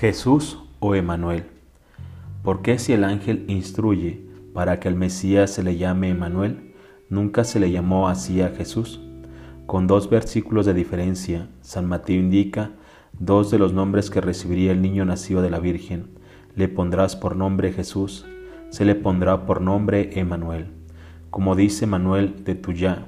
Jesús o Emanuel. ¿Por qué si el ángel instruye para que al Mesías se le llame Emanuel, nunca se le llamó así a Jesús? Con dos versículos de diferencia, San Mateo indica dos de los nombres que recibiría el niño nacido de la Virgen. Le pondrás por nombre Jesús, se le pondrá por nombre Emanuel. Como dice Manuel de Tuyá,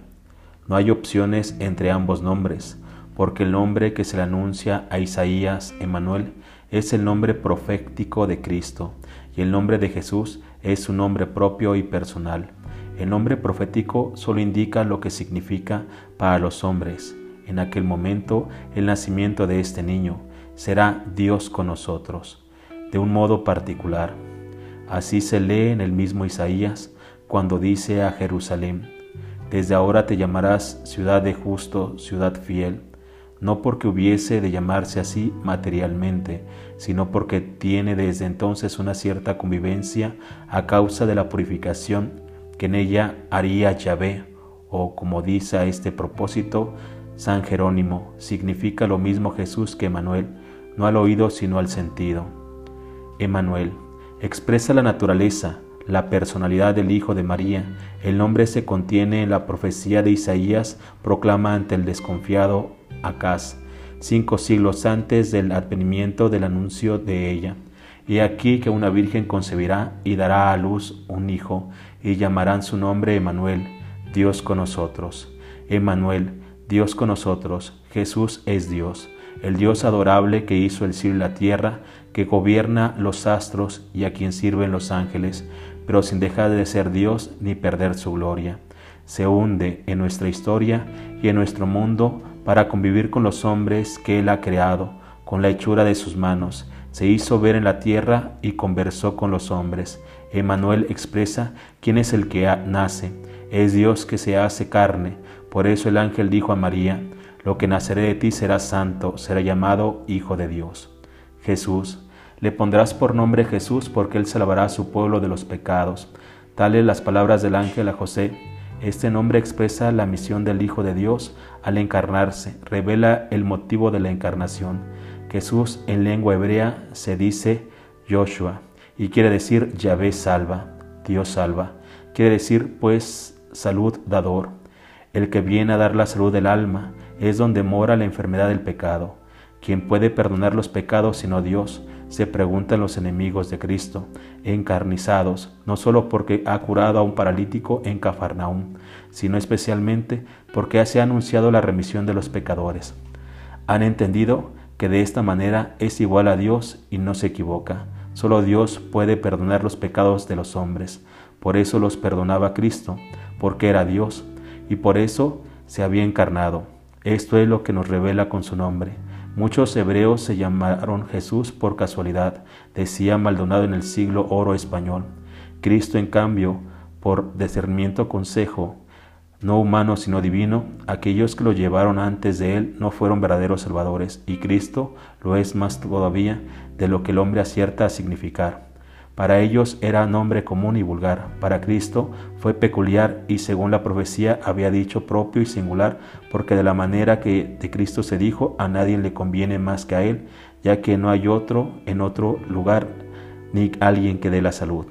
no hay opciones entre ambos nombres, porque el nombre que se le anuncia a Isaías, Emanuel, es el nombre profético de Cristo y el nombre de Jesús es su nombre propio y personal. El nombre profético solo indica lo que significa para los hombres. En aquel momento, el nacimiento de este niño será Dios con nosotros, de un modo particular. Así se lee en el mismo Isaías cuando dice a Jerusalén, Desde ahora te llamarás ciudad de justo, ciudad fiel no porque hubiese de llamarse así materialmente, sino porque tiene desde entonces una cierta convivencia a causa de la purificación que en ella haría Yahvé, o como dice a este propósito San Jerónimo, significa lo mismo Jesús que Emanuel, no al oído sino al sentido. Emanuel expresa la naturaleza, la personalidad del Hijo de María. El nombre se contiene en la profecía de Isaías, proclama ante el desconfiado Acaz, cinco siglos antes del advenimiento del anuncio de ella. Y aquí que una virgen concebirá y dará a luz un hijo, y llamarán su nombre Emanuel, Dios con nosotros. Emanuel, Dios con nosotros, Jesús es Dios, el Dios adorable que hizo el cielo y la tierra, que gobierna los astros y a quien sirven los ángeles, pero sin dejar de ser Dios ni perder su gloria. Se hunde en nuestra historia y en nuestro mundo para convivir con los hombres que Él ha creado, con la hechura de sus manos. Se hizo ver en la tierra y conversó con los hombres. Emanuel expresa quién es el que nace. Es Dios que se hace carne. Por eso el ángel dijo a María, lo que naceré de ti será santo, será llamado Hijo de Dios. Jesús, le pondrás por nombre Jesús porque él salvará a su pueblo de los pecados. Tales las palabras del ángel a José este nombre expresa la misión del Hijo de Dios al encarnarse, revela el motivo de la encarnación. Jesús en lengua hebrea se dice Joshua y quiere decir Yahvé salva, Dios salva. Quiere decir pues salud dador. El que viene a dar la salud del alma es donde mora la enfermedad del pecado. ¿Quién puede perdonar los pecados sino Dios? Se preguntan los enemigos de Cristo, encarnizados, no solo porque ha curado a un paralítico en Cafarnaúm, sino especialmente porque se ha anunciado la remisión de los pecadores. Han entendido que de esta manera es igual a Dios y no se equivoca. Solo Dios puede perdonar los pecados de los hombres. Por eso los perdonaba Cristo, porque era Dios, y por eso se había encarnado. Esto es lo que nos revela con su nombre. Muchos hebreos se llamaron Jesús por casualidad, decía Maldonado en el siglo oro español. Cristo, en cambio, por discernimiento consejo, no humano sino divino, aquellos que lo llevaron antes de él no fueron verdaderos salvadores, y Cristo lo es más todavía de lo que el hombre acierta a significar. Para ellos era nombre común y vulgar, para Cristo fue peculiar y según la profecía había dicho propio y singular, porque de la manera que de Cristo se dijo, a nadie le conviene más que a Él, ya que no hay otro en otro lugar, ni alguien que dé la salud.